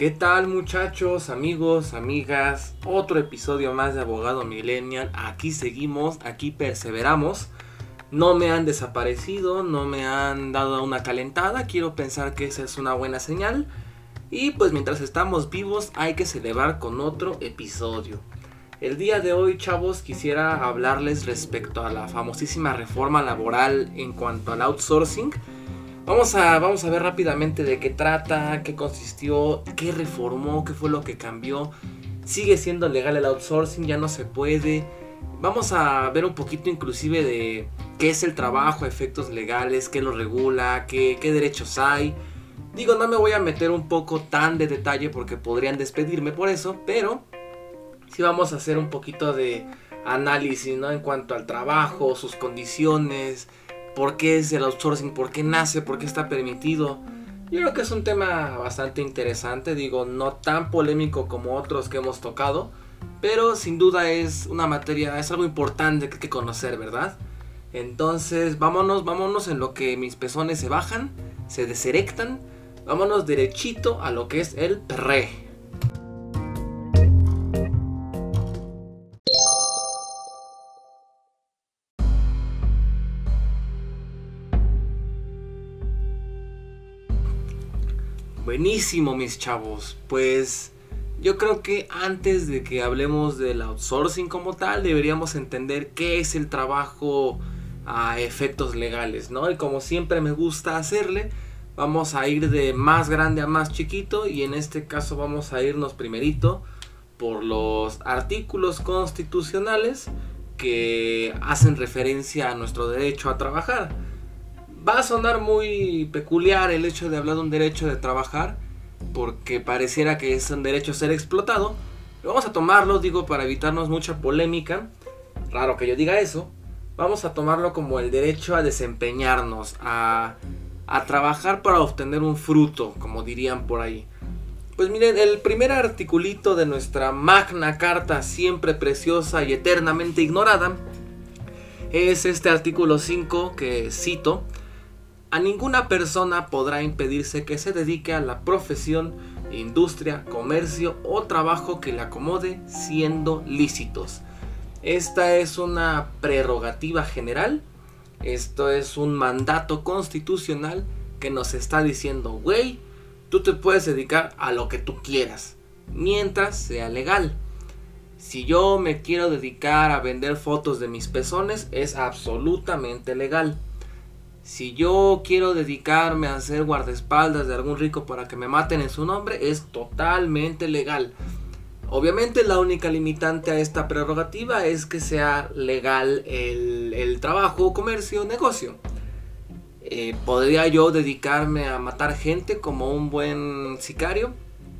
¿Qué tal muchachos, amigos, amigas? Otro episodio más de Abogado Millennial. Aquí seguimos, aquí perseveramos. No me han desaparecido, no me han dado una calentada. Quiero pensar que esa es una buena señal. Y pues mientras estamos vivos hay que celebrar con otro episodio. El día de hoy, chavos, quisiera hablarles respecto a la famosísima reforma laboral en cuanto al outsourcing Vamos a, vamos a ver rápidamente de qué trata, qué consistió, qué reformó, qué fue lo que cambió. Sigue siendo legal el outsourcing, ya no se puede. Vamos a ver un poquito inclusive de qué es el trabajo, efectos legales, qué lo regula, qué, derechos hay. Digo, no me voy a meter un poco tan de detalle porque podrían despedirme por eso, pero sí vamos a hacer un poquito de análisis, ¿no? En cuanto al trabajo, sus condiciones, por qué es el outsourcing, por qué nace, por qué está permitido. Yo creo que es un tema bastante interesante, digo, no tan polémico como otros que hemos tocado, pero sin duda es una materia, es algo importante que hay que conocer, ¿verdad? Entonces, vámonos, vámonos en lo que mis pezones se bajan, se deserectan, vámonos derechito a lo que es el perre. Buenísimo, mis chavos. Pues yo creo que antes de que hablemos del outsourcing como tal, deberíamos entender qué es el trabajo a efectos legales, ¿no? Y como siempre me gusta hacerle, vamos a ir de más grande a más chiquito y en este caso vamos a irnos primerito por los artículos constitucionales que hacen referencia a nuestro derecho a trabajar va a sonar muy peculiar el hecho de hablar de un derecho de trabajar, porque pareciera que es un derecho a ser explotado. vamos a tomarlo, digo, para evitarnos mucha polémica. Raro que yo diga eso. Vamos a tomarlo como el derecho a desempeñarnos, a, a trabajar para obtener un fruto, como dirían por ahí. Pues miren, el primer articulito de nuestra magna carta, siempre preciosa y eternamente ignorada, es este artículo 5 que cito, a ninguna persona podrá impedirse que se dedique a la profesión, industria, comercio o trabajo que le acomode siendo lícitos. Esta es una prerrogativa general, esto es un mandato constitucional que nos está diciendo, güey, tú te puedes dedicar a lo que tú quieras, mientras sea legal. Si yo me quiero dedicar a vender fotos de mis pezones, es absolutamente legal si yo quiero dedicarme a ser guardaespaldas de algún rico para que me maten en su nombre, es totalmente legal. Obviamente la única limitante a esta prerrogativa es que sea legal el, trabajo, comercio, negocio. Eh, ¿Podría yo dedicarme a matar gente como un buen sicario?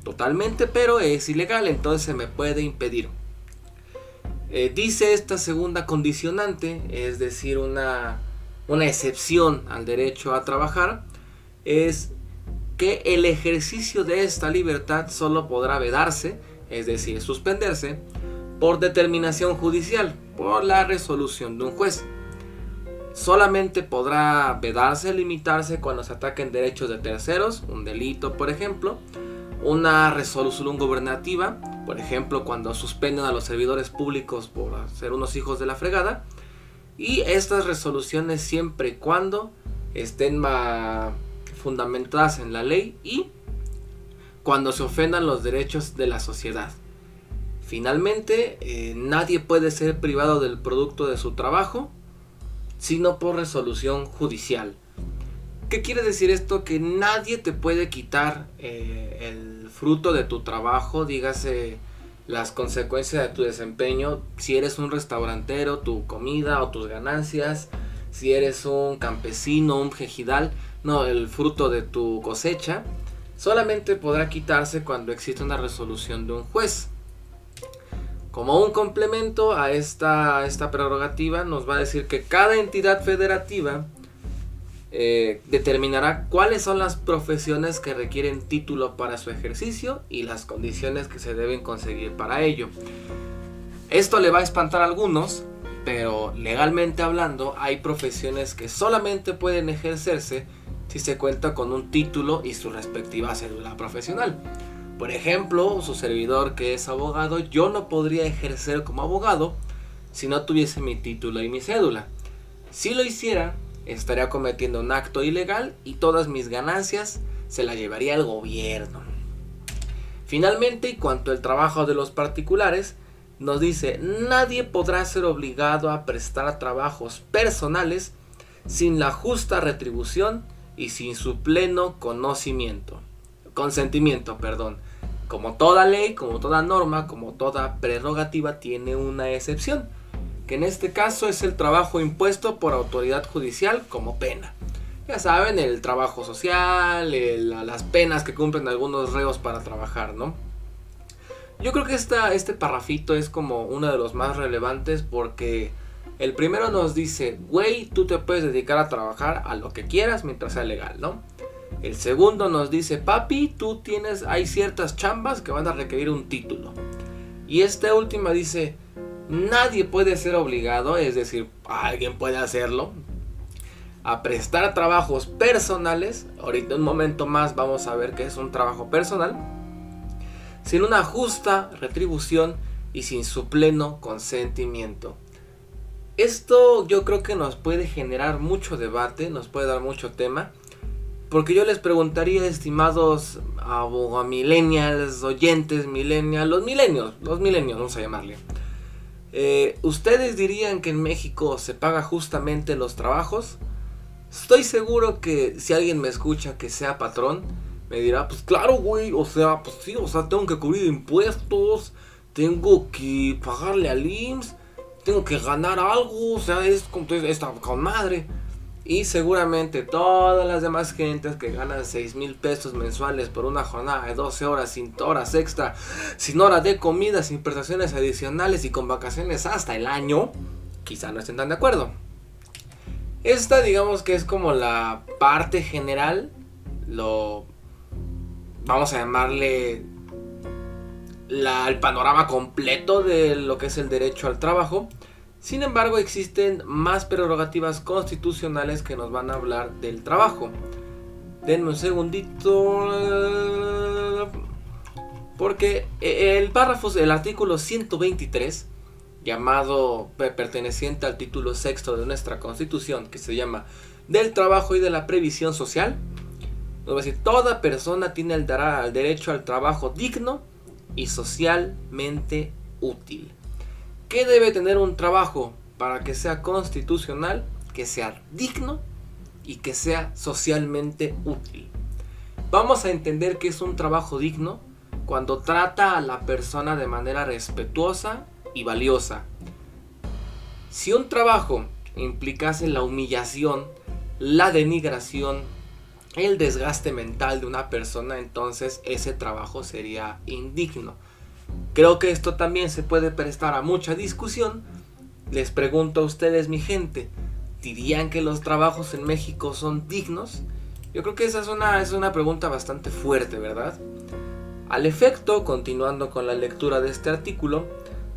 Totalmente, pero es ilegal, entonces se me puede impedir. Eh, dice esta segunda condicionante, es decir, una una excepción al derecho a trabajar, es que el ejercicio de esta libertad solo podrá vedarse, es decir, suspenderse, por determinación judicial, por la resolución de un juez. Solamente podrá vedarse, limitarse cuando se ataquen derechos de terceros, un delito por ejemplo, una resolución gubernativa, por ejemplo cuando suspenden a los servidores públicos por ser unos hijos de la fregada, y estas resoluciones siempre y cuando estén fundamentadas en la ley y cuando se ofendan los derechos de la sociedad. Finalmente, eh, nadie puede ser privado del producto de su trabajo sino por resolución judicial. ¿Qué quiere decir esto? Que nadie te puede quitar eh, el fruto de tu trabajo, dígase las consecuencias de tu desempeño, si eres un restaurantero, tu comida o tus ganancias, si eres un campesino, un jejidal, no, el fruto de tu cosecha, solamente podrá quitarse cuando existe una resolución de un juez. Como un complemento a esta, esta prerrogativa, nos va a decir que cada entidad federativa eh, determinará cuáles son las profesiones que requieren título para su ejercicio y las condiciones que se deben conseguir para ello. Esto le va a espantar a algunos, pero legalmente hablando hay profesiones que solamente pueden ejercerse si se cuenta con un título y su respectiva cédula profesional. Por ejemplo, su servidor que es abogado, yo no podría ejercer como abogado si no tuviese mi título y mi cédula. Si lo hiciera, estaría cometiendo un acto ilegal y todas mis ganancias se las llevaría el gobierno. Finalmente, y cuanto al trabajo de los particulares, nos dice, nadie podrá ser obligado a prestar trabajos personales sin la justa retribución y sin su pleno conocimiento. Consentimiento, perdón. Como toda ley, como toda norma, como toda prerrogativa tiene una excepción, que en este caso es el trabajo impuesto por autoridad judicial como pena. Ya saben, el trabajo social, las penas que cumplen algunos reos para trabajar, ¿no? Yo creo que esta, este parrafito es como uno de los más relevantes porque el primero nos dice, güey, tú te puedes dedicar a trabajar a lo que quieras mientras sea legal, ¿no? El segundo nos dice, papi, tú tienes, hay ciertas chambas que van a requerir un título. Y esta última dice, nadie puede ser obligado, es decir, alguien puede hacerlo, a prestar trabajos personales. Ahorita un momento más vamos a ver qué es un trabajo personal sin una justa retribución y sin su pleno consentimiento. Esto yo creo que nos puede generar mucho debate, nos puede dar mucho tema, porque yo les preguntaría, estimados millennials, oyentes millennials, los milenios, los milenios vamos a llamarle. Eh, ¿Ustedes dirían que en México se paga justamente los trabajos? Estoy seguro que si alguien me escucha que sea patrón, me dirá, pues claro, güey, o sea, pues sí, o sea, tengo que cubrir impuestos, tengo que pagarle al IMSS, tengo que ganar algo, o sea, es como esta con madre. Y seguramente todas las demás gentes que ganan 6 mil pesos mensuales por una jornada de 12 horas, sin horas extra, sin hora de comida, sin prestaciones adicionales y con vacaciones hasta el año, quizá no estén tan de acuerdo. Esta digamos que es como la parte general, lo vamos a llamarle el panorama completo de lo que es el derecho al trabajo. Sin embargo, existen más prerrogativas constitucionales que nos van a hablar del trabajo. Denme un segundito. Porque el párrafo, el artículo 123, llamado perteneciente al título sexto de nuestra constitución, que se llama del trabajo y de la previsión social, nos va a decir, toda persona tiene el derecho al trabajo digno y socialmente útil. ¿Qué debe tener un trabajo para que sea constitucional, que sea digno y que sea socialmente útil? Vamos a entender que es un trabajo digno cuando trata a la persona de manera respetuosa y valiosa. Si un trabajo implicase la humillación, la denigración, el desgaste mental de una persona, entonces ese trabajo sería indigno. Creo que esto también se puede prestar a mucha discusión. Les pregunto a ustedes, mi gente, ¿dirían que los trabajos en México son dignos? Yo creo que esa es una, es una pregunta bastante fuerte, ¿verdad? Al efecto, continuando con la lectura de este artículo,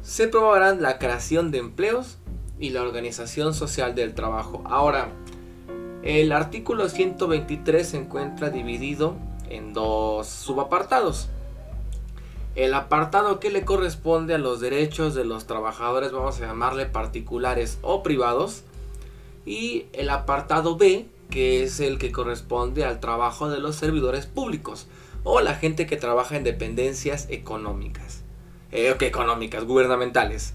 se probarán la creación de empleos y la organización social del trabajo. Ahora, el artículo 123 se encuentra dividido en dos subapartados. El apartado que le corresponde a los derechos de los trabajadores, vamos a llamarle particulares o privados. Y el apartado B, que es el que corresponde al trabajo de los servidores públicos o la gente que trabaja en dependencias económicas. Eh, económicas, gubernamentales.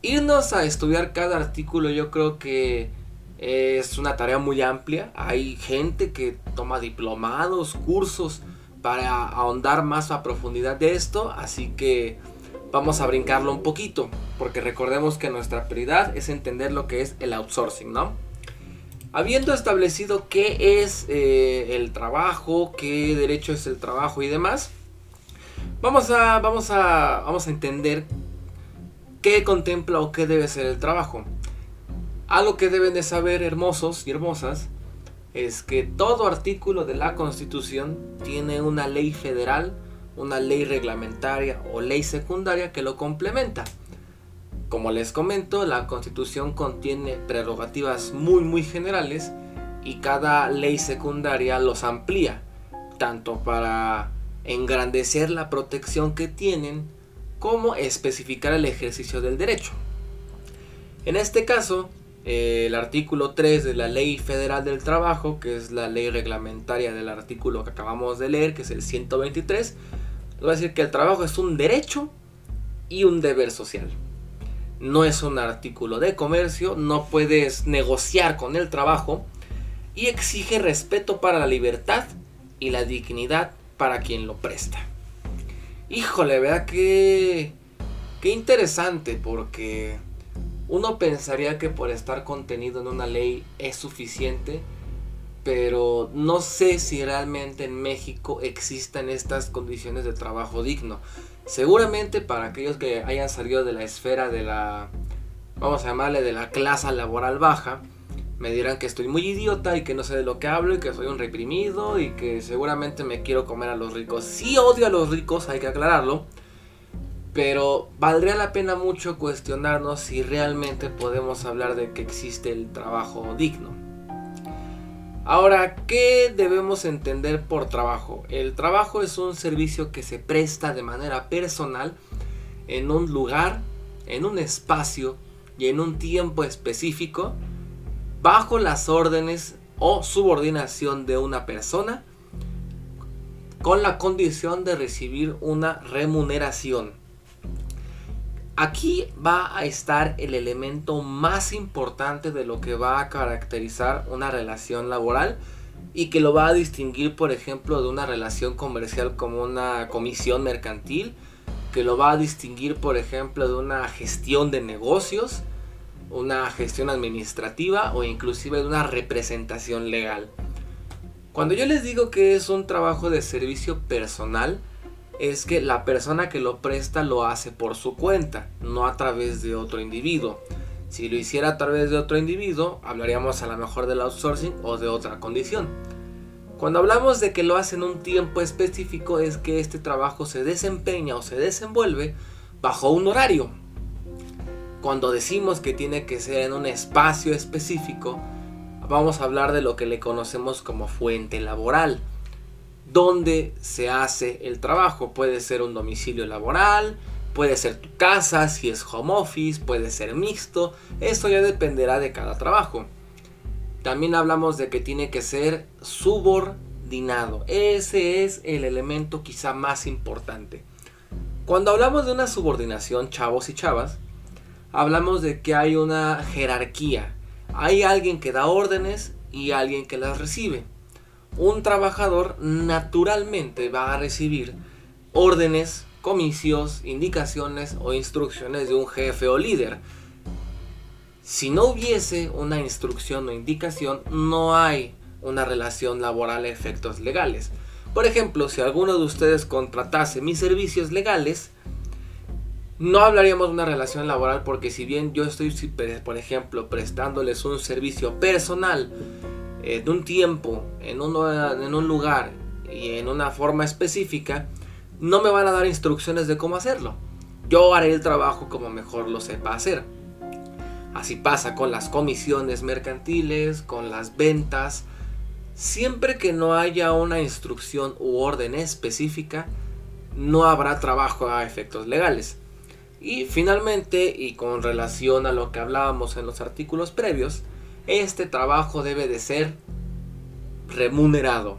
Irnos a estudiar cada artículo yo creo que es una tarea muy amplia. Hay gente que toma diplomados, cursos para ahondar más a profundidad de esto. Así que vamos a brincarlo un poquito. Porque recordemos que nuestra prioridad es entender lo que es el outsourcing, ¿no? Habiendo establecido qué es eh, el trabajo, qué derecho es el trabajo y demás, vamos a, vamos a, vamos a entender qué contempla o qué debe ser el trabajo. Algo que deben de saber hermosos y hermosas es que todo artículo de la Constitución tiene una ley federal, una ley reglamentaria o ley secundaria que lo complementa. Como les comento, la Constitución contiene prerrogativas muy muy generales y cada ley secundaria los amplía, tanto para engrandecer la protección que tienen, como especificar el ejercicio del derecho. En este caso, eh, el artículo 3 de la Ley Federal del Trabajo, que es la ley reglamentaria del artículo que acabamos de leer, que es el 123, va a decir que el trabajo es un derecho y un deber social. No es un artículo de comercio, no puedes negociar con el trabajo y exige respeto para la libertad y la dignidad para quien lo presta. Híjole, vea que qué interesante porque uno pensaría que por estar contenido en una ley es suficiente, pero no sé si realmente en México existan estas condiciones de trabajo digno. Seguramente para aquellos que hayan salido de la esfera de la, vamos a llamarle, de la clase laboral baja, me dirán que estoy muy idiota y que no sé de lo que hablo y que soy un reprimido y que seguramente me quiero comer a los ricos. Sí odio a los ricos, hay que aclararlo. Pero valdría la pena mucho cuestionarnos si realmente podemos hablar de que existe el trabajo digno. Ahora, ¿qué debemos entender por trabajo? El trabajo es un servicio que se presta de manera personal en un lugar, en un espacio y en un tiempo específico bajo las órdenes o subordinación de una persona con la condición de recibir una remuneración. Aquí va a estar el elemento más importante de lo que va a caracterizar una relación laboral y que lo va a distinguir, por ejemplo, de una relación comercial como una comisión mercantil, que lo va a distinguir, por ejemplo, de una gestión de negocios, una gestión administrativa o inclusive de una representación legal. Cuando yo les digo que es un trabajo de servicio personal, es que la persona que lo presta lo hace por su cuenta, no a través de otro individuo. Si lo hiciera a través de otro individuo, hablaríamos a lo mejor del outsourcing o de otra condición. Cuando hablamos de que lo hace en un tiempo específico es que este trabajo se desempeña o se desenvuelve bajo un horario. Cuando decimos que tiene que ser en un espacio específico, vamos a hablar de lo que le conocemos como fuente laboral dónde se hace el trabajo. Puede ser un domicilio laboral, puede ser tu casa, si es home office, puede ser mixto. Esto ya dependerá de cada trabajo. También hablamos de que tiene que ser subordinado. Ese es el elemento quizá más importante. Cuando hablamos de una subordinación, chavos y chavas, hablamos de que hay una jerarquía. Hay alguien que da órdenes y alguien que las recibe un trabajador naturalmente va a recibir órdenes, comicios, indicaciones o instrucciones de un jefe o líder. Si no hubiese una instrucción o indicación, no hay una relación laboral a efectos legales. Por ejemplo, si alguno de ustedes contratase mis servicios legales, no hablaríamos de una relación laboral porque si bien yo estoy, por ejemplo, prestándoles un servicio personal eh, de un tiempo, en, en un lugar y en una forma específica, no me van a dar instrucciones de cómo hacerlo. Yo haré el trabajo como mejor lo sepa hacer. Así pasa con las comisiones mercantiles, con las ventas. Siempre que no haya una instrucción u orden específica, no habrá trabajo a efectos legales. Y finalmente, y con relación a lo que hablábamos en los artículos previos, este trabajo debe de ser remunerado.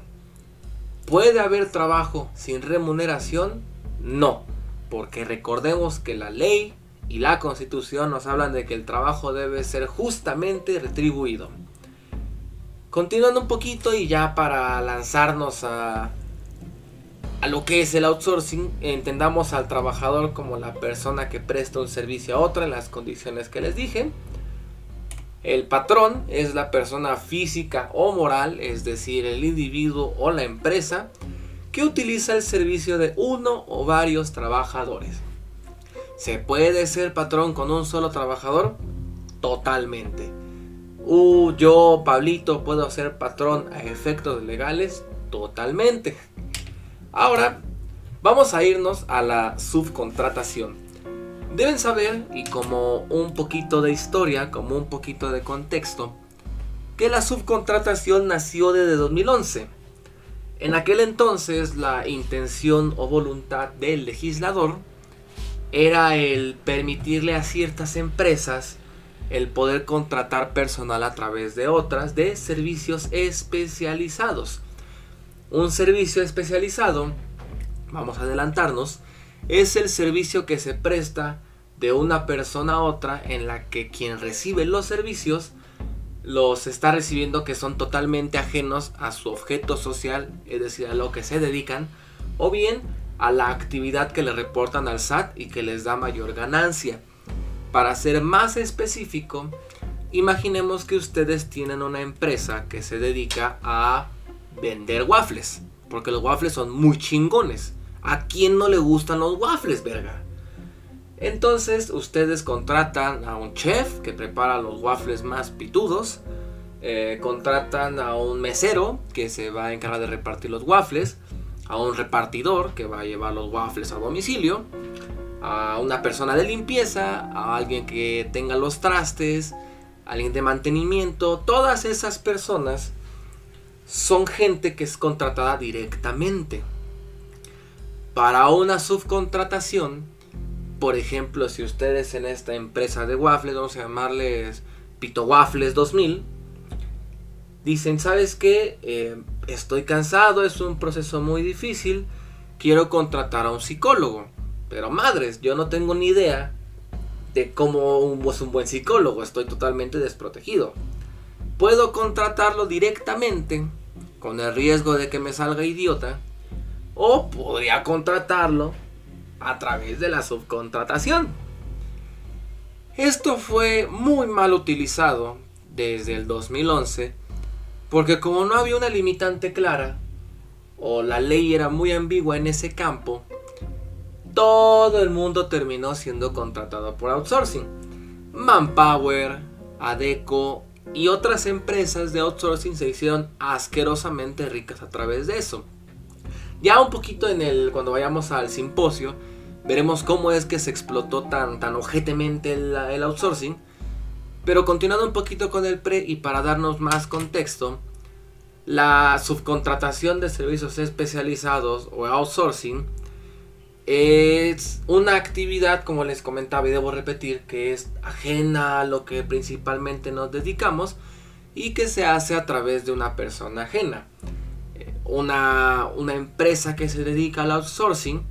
¿Puede haber trabajo sin remuneración? No, porque recordemos que la ley y la constitución nos hablan de que el trabajo debe ser justamente retribuido. Continuando un poquito y ya para lanzarnos a, a lo que es el outsourcing, entendamos al trabajador como la persona que presta un servicio a otra en las condiciones que les dije. El patrón es la persona física o moral, es decir, el individuo o la empresa, que utiliza el servicio de uno o varios trabajadores. ¿Se puede ser patrón con un solo trabajador? Totalmente. Uh, yo, Pablito, puedo ser patrón a efectos legales? Totalmente. Ahora, vamos a irnos a la subcontratación. Deben saber, y como un poquito de historia, como un poquito de contexto, que la subcontratación nació desde 2011. En aquel entonces la intención o voluntad del legislador era el permitirle a ciertas empresas el poder contratar personal a través de otras de servicios especializados. Un servicio especializado, vamos a adelantarnos, es el servicio que se presta de una persona a otra en la que quien recibe los servicios los está recibiendo que son totalmente ajenos a su objeto social, es decir, a lo que se dedican, o bien a la actividad que le reportan al SAT y que les da mayor ganancia. Para ser más específico, imaginemos que ustedes tienen una empresa que se dedica a vender waffles, porque los waffles son muy chingones. ¿A quién no le gustan los waffles, verga? Entonces ustedes contratan a un chef que prepara los waffles más pitudos. Eh, contratan a un mesero que se va a encargar de repartir los waffles. A un repartidor que va a llevar los waffles a domicilio. A una persona de limpieza. A alguien que tenga los trastes. Alguien de mantenimiento. Todas esas personas son gente que es contratada directamente. Para una subcontratación por ejemplo, si ustedes en esta empresa de waffles, vamos a llamarles Pito Waffles 2000, dicen, ¿sabes qué? Eh, estoy cansado, es un proceso muy difícil, quiero contratar a un psicólogo. Pero madres, yo no tengo ni idea de cómo es un buen psicólogo, estoy totalmente desprotegido. Puedo contratarlo directamente, con el riesgo de que me salga idiota, o podría contratarlo a través de la subcontratación. Esto fue muy mal utilizado desde el 2011 porque como no había una limitante clara o la ley era muy ambigua en ese campo, todo el mundo terminó siendo contratado por outsourcing. Manpower, Adeco y otras empresas de outsourcing se hicieron asquerosamente ricas a través de eso. Ya un poquito en el cuando vayamos al simposio Veremos cómo es que se explotó tan, tan ojetemente el, el outsourcing. Pero continuando un poquito con el pre y para darnos más contexto, la subcontratación de servicios especializados o outsourcing es una actividad, como les comentaba y debo repetir, que es ajena a lo que principalmente nos dedicamos y que se hace a través de una persona ajena. Una, una empresa que se dedica al outsourcing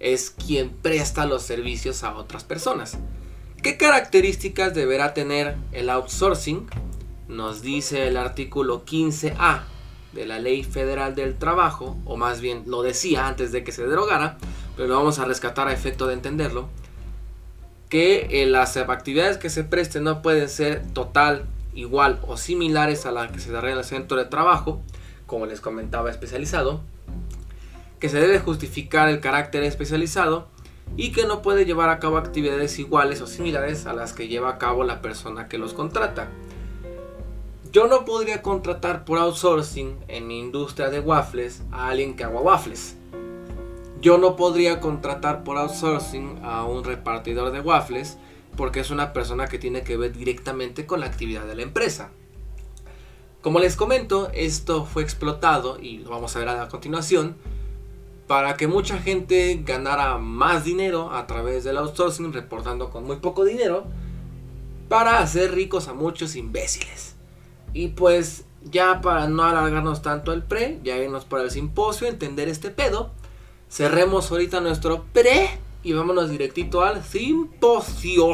es quien presta los servicios a otras personas. ¿Qué características deberá tener el outsourcing? Nos dice el artículo 15A de la Ley Federal del Trabajo, o más bien lo decía antes de que se derogara, pero lo vamos a rescatar a efecto de entenderlo, que eh, las actividades que se presten no pueden ser total, igual o similares a las que se desarrolla en el centro de trabajo, como les comentaba especializado, que se debe justificar el carácter especializado y que no puede llevar a cabo actividades iguales o similares a las que lleva a cabo la persona que los contrata. Yo no podría contratar por outsourcing en mi industria de waffles a alguien que haga waffles. Yo no podría contratar por outsourcing a un repartidor de waffles porque es una persona que tiene que ver directamente con la actividad de la empresa. Como les comento, esto fue explotado y lo vamos a ver a continuación para que mucha gente ganara más dinero a través del outsourcing, reportando con muy poco dinero, para hacer ricos a muchos imbéciles. Y pues ya para no alargarnos tanto el pre, ya irnos para el simposio, entender este pedo, cerremos ahorita nuestro pre y vámonos directito al simposio.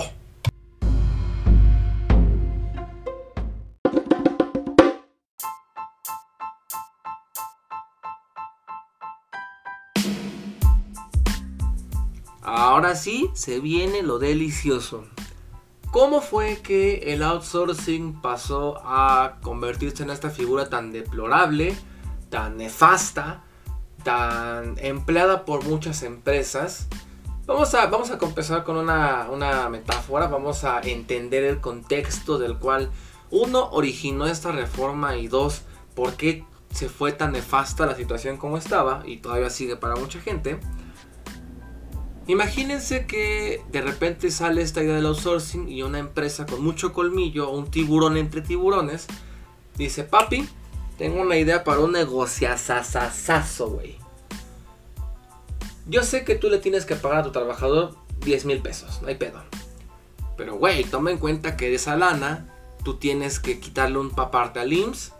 Ahora sí, se viene lo delicioso. ¿Cómo fue que el outsourcing pasó a convertirse en esta figura tan deplorable, tan nefasta, tan empleada por muchas empresas? Vamos a, vamos a empezar con una, una metáfora, vamos a entender el contexto del cual uno originó esta reforma y dos, por qué se fue tan nefasta la situación como estaba y todavía sigue para mucha gente. Imagínense que de repente sale esta idea del outsourcing y una empresa con mucho colmillo, un tiburón entre tiburones, dice, papi, tengo una idea para un negociazazazazo, güey. Yo sé que tú le tienes que pagar a tu trabajador 10 mil pesos, no hay pedo. Pero, güey, toma en cuenta que de esa lana tú tienes que quitarle un paparte al IMSS.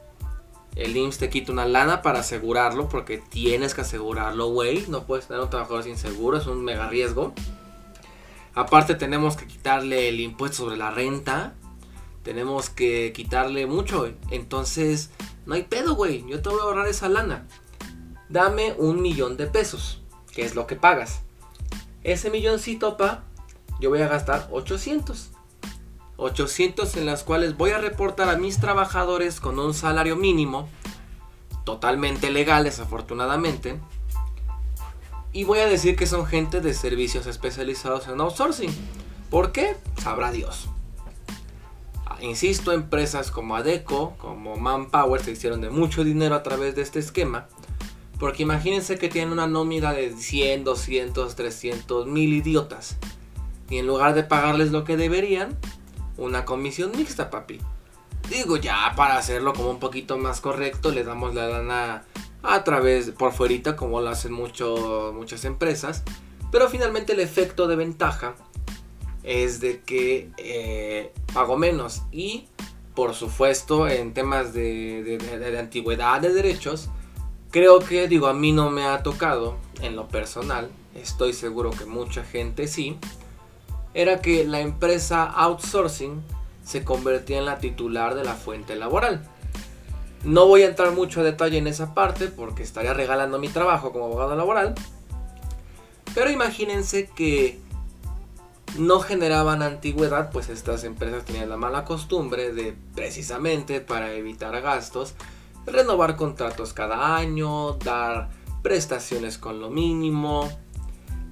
El IMSS te quita una lana para asegurarlo, porque tienes que asegurarlo, güey. No puedes tener un trabajador sin seguro, es un mega riesgo. Aparte tenemos que quitarle el impuesto sobre la renta. Tenemos que quitarle mucho. Entonces, no hay pedo, güey. Yo te voy a ahorrar esa lana. Dame un millón de pesos, que es lo que pagas. Ese milloncito, pa, yo voy a gastar 800. 800 en las cuales voy a reportar a mis trabajadores con un salario mínimo, totalmente legal, desafortunadamente. Y voy a decir que son gente de servicios especializados en outsourcing. ¿Por qué? Sabrá Dios. Insisto, empresas como Adeco, como Manpower se hicieron de mucho dinero a través de este esquema. Porque imagínense que tienen una nómina de 100, 200, 300 mil idiotas. Y en lugar de pagarles lo que deberían, una comisión mixta, papi. Digo, ya para hacerlo como un poquito más correcto, le damos la lana a través, por fuerita, como lo hacen muchas empresas. Pero finalmente el efecto de ventaja es de que eh, pago menos y por supuesto en temas de, de, antigüedad de derechos creo que digo a mí no me ha tocado en lo personal estoy seguro que mucha gente sí era que la empresa outsourcing se convertía en la titular de la fuente laboral no voy a entrar mucho a detalle en esa parte porque estaría regalando mi trabajo como abogado laboral pero imagínense que no generaban antigüedad, pues estas empresas tenían la mala costumbre de precisamente para evitar gastos, renovar contratos cada año, dar prestaciones con lo mínimo.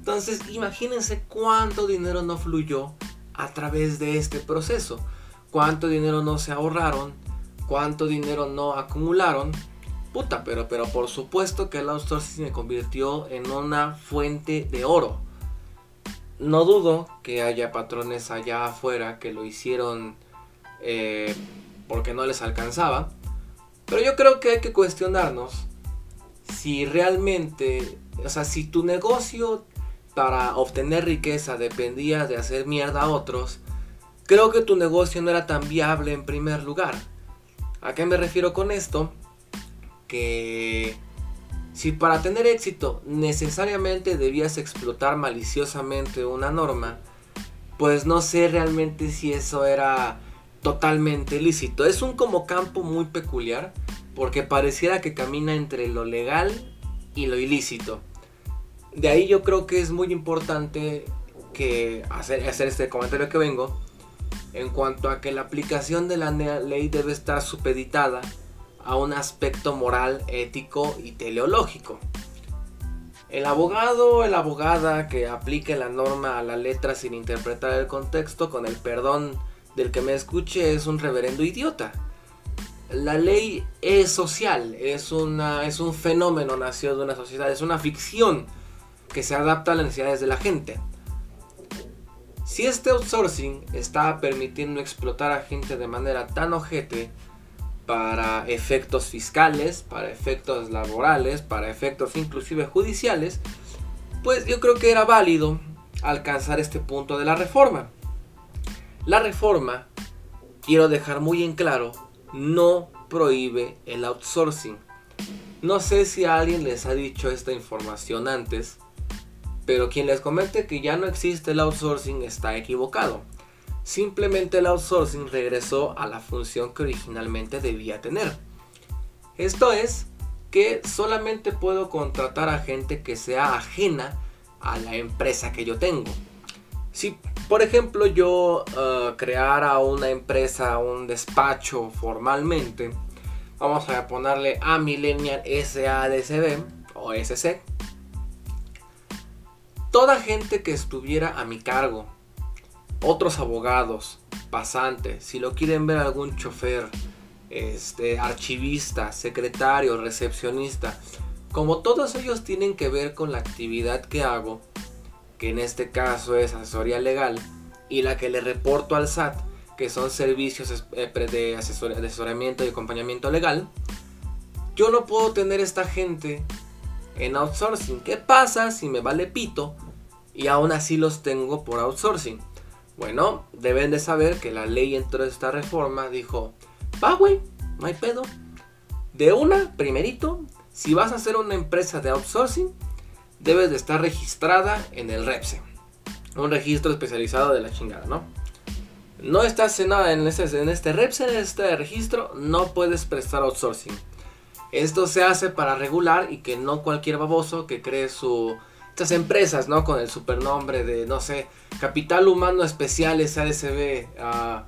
Entonces, imagínense cuánto dinero no fluyó a través de este proceso, cuánto dinero no se ahorraron, cuánto dinero no acumularon. Puta, pero, pero por supuesto que el outsourcing se convirtió en una fuente de oro no dudo que haya patrones allá afuera que lo hicieron eh, porque no les alcanzaba. Pero yo creo que hay que cuestionarnos si realmente, o sea, si tu negocio para obtener riqueza dependía de hacer mierda a otros, creo que tu negocio no era tan viable en primer lugar. ¿A qué me refiero con esto? Que si para tener éxito necesariamente debías explotar maliciosamente una norma, pues no sé realmente si eso era totalmente lícito. Es un como campo muy peculiar porque pareciera que camina entre lo legal y lo ilícito. De ahí yo creo que es muy importante que hacer, hacer este comentario que vengo en cuanto a que la aplicación de la ley debe estar supeditada a un aspecto moral, ético y teleológico. El abogado o la abogada que aplique la norma a la letra sin interpretar el contexto, con el perdón del que me escuche, es un reverendo idiota. La ley es social, es, una, es un fenómeno nacido de una sociedad, es una ficción que se adapta a las necesidades de la gente. Si este outsourcing está permitiendo explotar a gente de manera tan ojete, para efectos fiscales, para efectos laborales, para efectos inclusive judiciales, pues yo creo que era válido alcanzar este punto de la reforma. La reforma, quiero dejar muy en claro, no prohíbe el outsourcing. No sé si alguien les ha dicho esta información antes, pero quien les comente que ya no existe el outsourcing está equivocado. Simplemente el outsourcing regresó a la función que originalmente debía tener. Esto es que solamente puedo contratar a gente que sea ajena a la empresa que yo tengo. Si por ejemplo yo uh, creara una empresa, un despacho formalmente, vamos a ponerle a Millennial SADCB o SC. Toda gente que estuviera a mi cargo otros abogados, pasantes, si lo quieren ver algún chofer, este, archivista, secretario, recepcionista, como todos ellos tienen que ver con la actividad que hago, que en este caso es asesoría legal, y la que le reporto al SAT, que son servicios eh, de asesoramiento y acompañamiento legal, yo no puedo tener esta gente en outsourcing. ¿Qué pasa si me vale pito y aún así los tengo por outsourcing? Bueno, deben de saber que la ley de esta reforma dijo, va güey, no hay pedo. De una, primerito, si vas a hacer una empresa de outsourcing, debes de estar registrada en el REPSE. Un registro especializado de la chingada, ¿no? No estás en, nada en, este, en este REPSE, en este registro, no puedes prestar outsourcing. Esto se hace para regular y que no cualquier baboso que cree su estas empresas, ¿no? Con el supernombre de, no sé, Capital Humano Especial SASB, uh,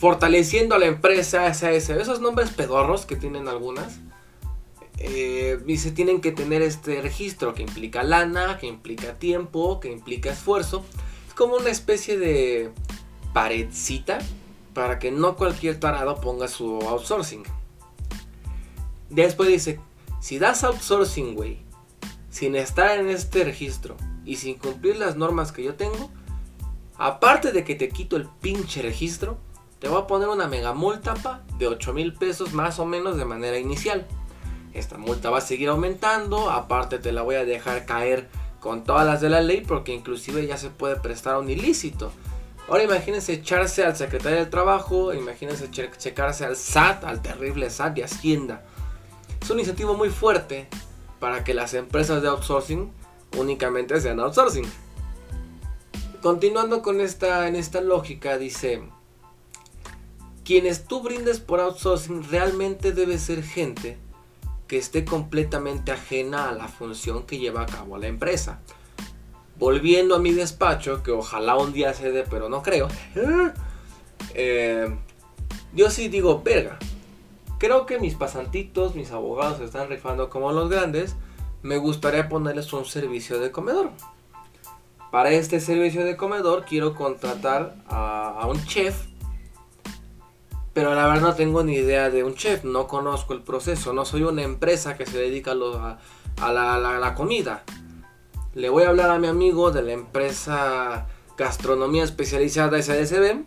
fortaleciendo a la empresa SASB, esos nombres pedorros que tienen algunas, eh, y se tienen que tener este registro que implica lana, que implica tiempo, que implica esfuerzo. Es como una especie de paredcita para que no cualquier tarado ponga su outsourcing. Después dice, si das outsourcing, güey, sin estar en este registro y sin cumplir las normas que yo tengo, aparte de que te quito el pinche registro, te voy a poner una mega multa pa, de 8 mil pesos más o menos de manera inicial. Esta multa va a seguir aumentando, aparte te la voy a dejar caer con todas las de la ley porque inclusive ya se puede prestar un ilícito. Ahora imagínense echarse al secretario del trabajo, imagínense checarse al SAT, al terrible SAT de Hacienda. Es un incentivo muy fuerte para que las empresas de outsourcing únicamente sean outsourcing. Continuando con esta, en esta lógica, dice, quienes tú brindes por outsourcing realmente debe ser gente que esté completamente ajena a la función que lleva a cabo la empresa. Volviendo a mi despacho, que ojalá un día se dé, pero no creo. Eh, yo sí digo, verga, Creo que mis pasantitos, mis abogados se están rifando como los grandes. Me gustaría ponerles un servicio de comedor. Para este servicio de comedor quiero contratar a, un chef. Pero la verdad no tengo ni idea de un chef. No conozco el proceso. No soy una empresa que se dedica a, la, comida. Le voy a hablar a mi amigo de la empresa Gastronomía Especializada SDSB.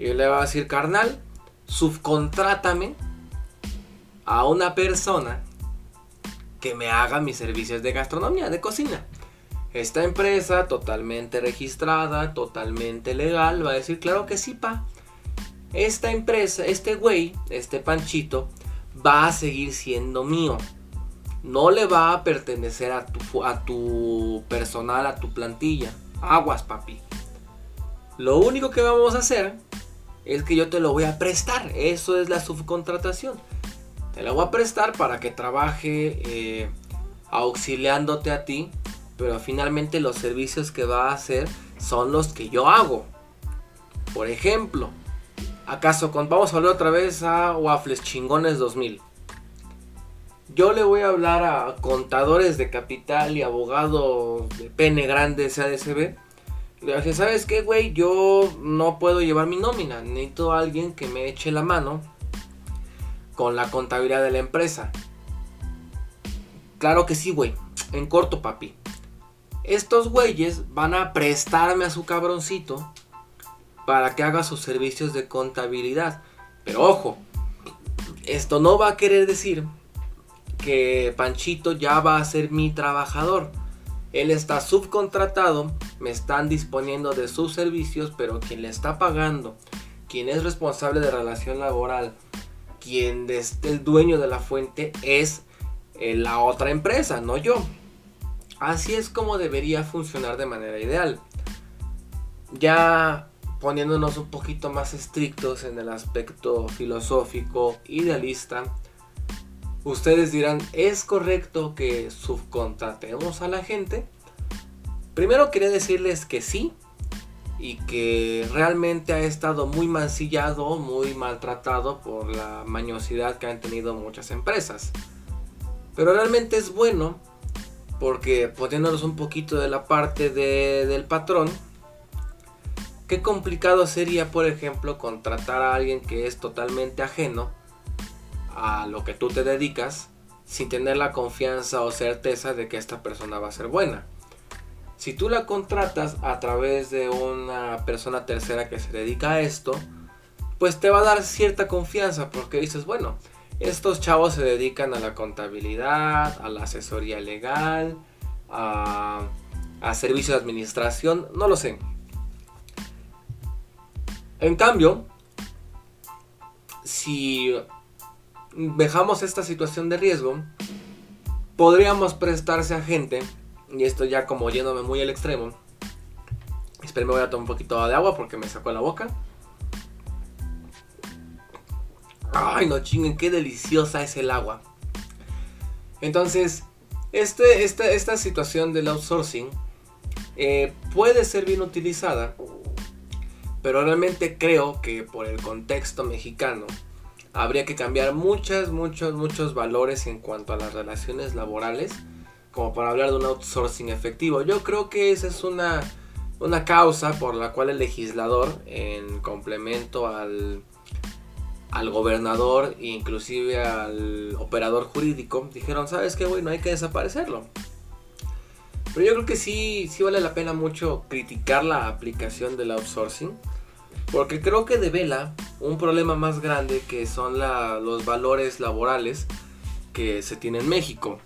Y le voy a decir, carnal, subcontrátame a una persona que me haga mis servicios de gastronomía, de cocina. Esta empresa totalmente registrada, totalmente legal, va a decir, claro que sí, pa. Esta empresa, este güey, este panchito, va a seguir siendo mío. No le va a pertenecer a tu, a tu personal, a tu plantilla. Aguas, papi. Lo único que vamos a hacer es que yo te lo voy a prestar. Eso es la subcontratación. Te la voy a prestar para que trabaje eh, auxiliándote a ti. Pero finalmente los servicios que va a hacer son los que yo hago. Por ejemplo, ¿acaso vamos a hablar otra vez a Waffles Chingones 2000? Yo le voy a hablar a contadores de capital y abogados de pene grande SADCB ¿sabes qué, güey? Yo no puedo llevar mi nómina. Necesito a alguien que me eche la mano con la contabilidad de la empresa. Claro que sí, güey. En corto, papi. Estos güeyes van a prestarme a su cabroncito para que haga sus servicios de contabilidad. Pero ojo, esto no va a querer decir que Panchito ya va a ser mi trabajador. Él está subcontratado, me están disponiendo de sus servicios, pero quien le está pagando, quien es responsable de relación laboral, quien es el dueño de la fuente es eh, la otra empresa, no yo. Así es como debería funcionar de manera ideal. Ya poniéndonos un poquito más estrictos en el aspecto filosófico, idealista, Ustedes dirán, ¿es correcto que subcontratemos a la gente? Primero quería decirles que sí y que realmente ha estado muy mancillado, muy maltratado por la mañosidad que han tenido muchas empresas. Pero realmente es bueno porque poniéndonos un poquito de la parte del patrón, qué complicado sería, por ejemplo, contratar a alguien que es totalmente ajeno a lo que tú te dedicas sin tener la confianza o certeza de que esta persona va a ser buena. Si tú la contratas a través de una persona tercera que se dedica a esto, pues te va a dar cierta confianza porque dices, bueno, Estos chavos se dedican a la contabilidad, a la asesoría legal, a, a servicio de administración, no lo sé. En cambio, si dejamos esta situación de riesgo, podríamos prestarse a gente, y esto ya como yéndome muy al extremo, esperen, me voy a tomar un poquito de agua porque me sacó la boca. Ay, no chinguen, qué deliciosa es el agua. Entonces, este, esta, esta situación del outsourcing eh, puede ser bien utilizada, pero realmente creo que por el contexto mexicano habría que cambiar muchos, muchos, muchos valores en cuanto a las relaciones laborales, como para hablar de un outsourcing efectivo. Yo creo que esa es una, una causa por la cual el legislador, en complemento al al gobernador e inclusive al operador jurídico, dijeron, ¿sabes qué, güey? No hay que desaparecerlo. Pero yo creo que sí, sí vale la pena mucho criticar la aplicación del outsourcing. Porque creo que devela un problema más grande que son los valores laborales que se tiene en México.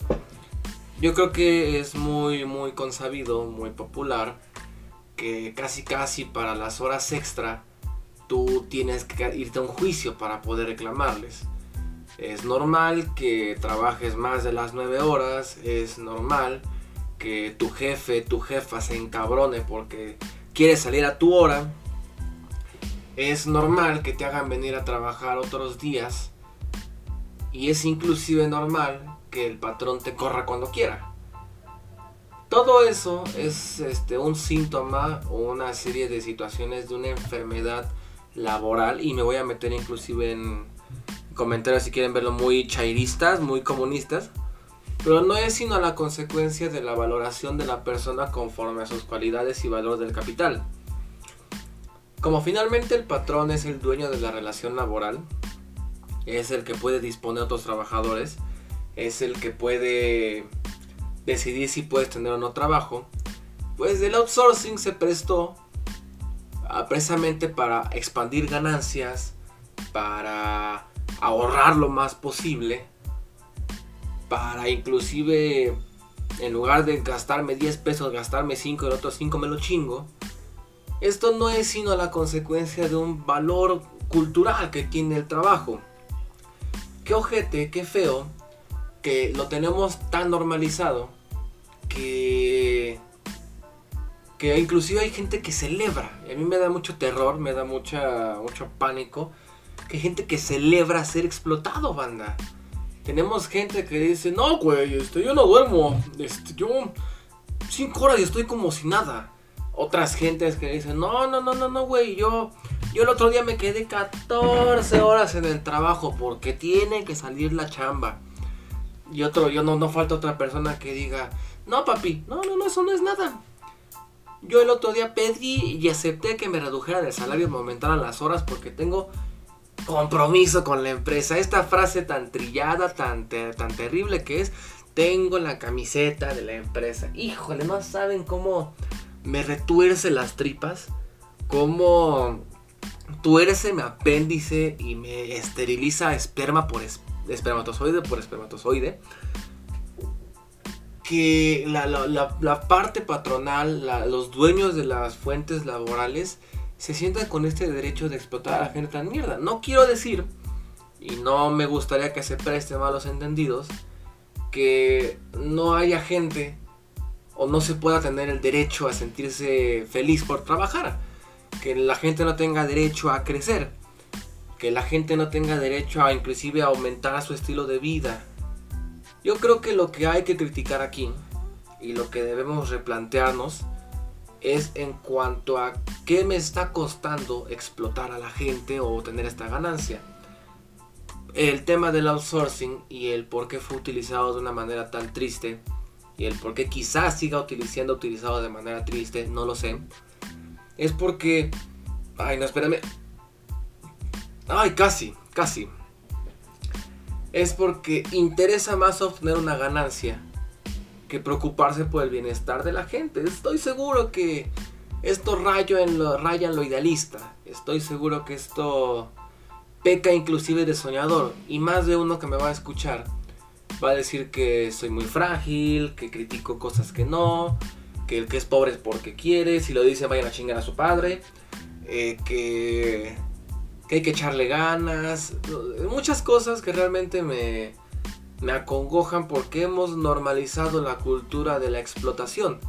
Yo creo que es muy, muy consabido, muy popular, que casi casi para las horas extra tú tienes que irte a un juicio para poder reclamarles. Es normal que trabajes más de las 9 horas, es normal que tu jefe, tu jefa se encabrone porque quiere salir a tu hora. Es normal que te hagan venir a trabajar otros días. Y es inclusive normal que el patrón te corra cuando quiera. Todo eso es este, un síntoma o una serie de situaciones de una enfermedad laboral y me voy a meter inclusive en comentarios si quieren verlo muy chairistas, muy comunistas. Pero no es sino la consecuencia de la valoración de la persona conforme a sus cualidades y valores del capital. Como finalmente el patrón es el dueño de la relación laboral, es el que puede disponer a otros trabajadores, es el que puede decidir si puedes tener o no trabajo, pues el outsourcing se prestó Ah, precisamente para expandir ganancias, para ahorrar lo más posible, para inclusive en lugar de gastarme 10 pesos, gastarme 5 y el otro 5 me lo chingo. Esto no es sino la consecuencia de un valor cultural que tiene el trabajo. Qué ojete, qué feo, que lo tenemos tan normalizado que que inclusive hay gente que celebra. A mí me da mucho terror, me da mucha, mucho pánico. Que hay gente que celebra ser explotado, banda. Tenemos gente que dice, no, güey, este, yo no duermo. Este, yo cinco horas y estoy como si nada. Otras gentes que dicen, no, no, no, no, no, güey, yo, yo el otro día me quedé 14 horas en el trabajo porque tiene que salir la chamba. Y otro, yo no, no falta otra persona que diga, no, papi, no, no, no, eso no es nada. Yo el otro día pedí y acepté que me redujeran el salario y me aumentaran las horas porque tengo compromiso con la empresa. Esta frase tan trillada, tan, tan terrible que es, tengo la camiseta de la empresa. Híjole, no saben cómo me retuerce las tripas, cómo tuerce mi apéndice y me esteriliza esperma por espermatozoide por espermatozoide que la, parte patronal, los dueños de las fuentes laborales, se sientan con este derecho de explotar a la gente tan mierda. No quiero decir, y no me gustaría que se presten malos entendidos, que no haya gente o no se pueda tener el derecho a sentirse feliz por trabajar. Que la gente no tenga derecho a crecer. Que la gente no tenga derecho a inclusive aumentar su estilo de vida yo creo que lo que hay que criticar aquí y lo que debemos replantearnos es en cuanto a qué me está costando explotar a la gente o tener esta ganancia. El tema del outsourcing y el por qué fue utilizado de una manera tan triste y el por qué quizás siga siendo utilizado de manera triste, no lo sé. Es porque... Ay, no, espérame. Ay, casi, casi es porque interesa más obtener una ganancia que preocuparse por el bienestar de la gente. Estoy seguro que esto raya en lo, raya en lo idealista. Estoy seguro que esto peca inclusive de soñador. Y más de uno que me va a escuchar va a decir que soy muy frágil, que critico cosas que no, que el que es pobre es porque quiere, si lo dice vayan a chingar a su padre, eh, que, hay que echarle ganas, muchas cosas que realmente me, me acongojan porque hemos normalizado la cultura de la explotación.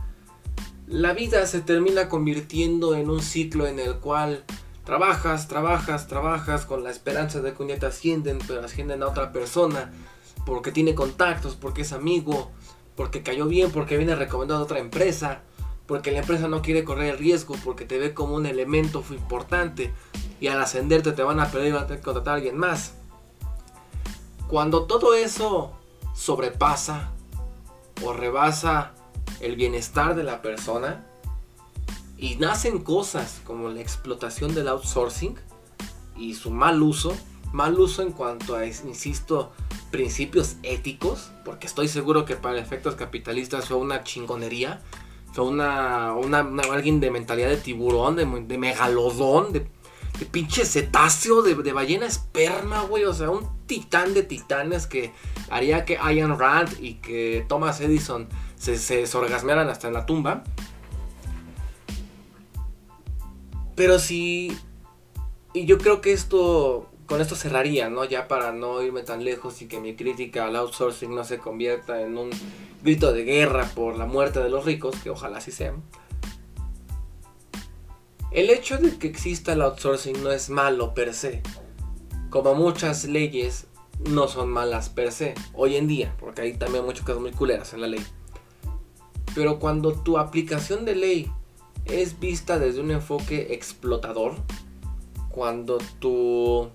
La vida se termina convirtiendo en un ciclo en el cual trabajas, trabajas, trabajas con la esperanza de que un día te ascienden, pero ascienden a otra persona porque tiene contactos, porque es amigo, porque cayó bien, porque viene recomendado a otra empresa, porque la empresa no quiere correr el riesgo, porque te ve como un elemento importante y al ascenderte te van a pedir y van a tener que contratar a alguien más. Cuando todo eso sobrepasa o rebasa el bienestar de la persona y nacen cosas como la explotación del outsourcing y su mal uso, mal uso en cuanto a, insisto, principios éticos, porque estoy seguro que para efectos capitalistas fue una chingonería, fue una, una, alguien de mentalidad de tiburón, de, de megalodón, de, pinche cetáceo, de, ballena esperma, güey, o sea, un titán de titanes que haría que Ian Rand y que Thomas Edison se, se hasta en la tumba. Pero sí, y yo creo que esto con esto cerraría, ¿no? Ya para no irme tan lejos y que mi crítica al outsourcing no se convierta en un grito de guerra por la muerte de los ricos, que ojalá así sea. El hecho de que exista el outsourcing no es malo per se. Como muchas leyes no son malas per se, hoy en día, porque hay también muchas cosas muy culeras en la ley. Pero cuando tu aplicación de ley es vista desde un enfoque explotador, cuando tu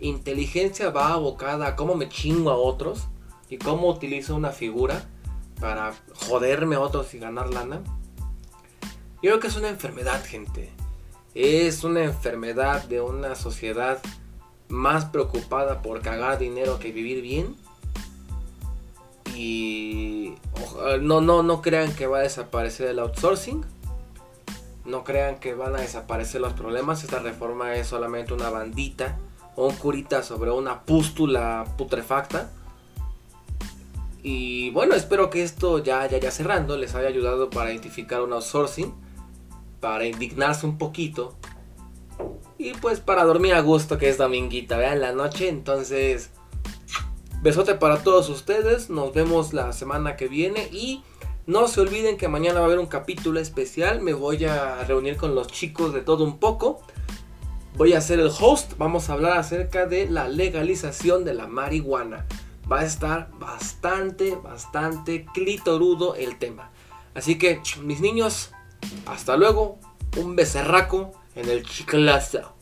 inteligencia va abocada a cómo me chingo a otros y cómo utilizo una figura para joderme a otros y ganar lana. Yo creo que es una enfermedad, gente. Es una enfermedad de una sociedad más preocupada por cagar dinero que vivir bien. Y no, no, no crean que va a desaparecer el outsourcing. No crean que van a desaparecer los problemas. Esta reforma es solamente una bandita un curita sobre una pústula putrefacta. Y bueno, espero que esto ya, ya, ya cerrando les haya ayudado para identificar un outsourcing, para indignarse un poquito y pues para dormir a gusto que es dominguita, vean la noche. Entonces, besote para todos ustedes, nos vemos la semana que viene y no se olviden que mañana va a haber un capítulo especial, me voy a reunir con los chicos de todo un poco voy a ser el host. Vamos a hablar acerca de la legalización de la marihuana. Va a estar bastante, bastante clitorudo el tema. Así que, mis niños, hasta luego. Un becerraco en el chiclazo.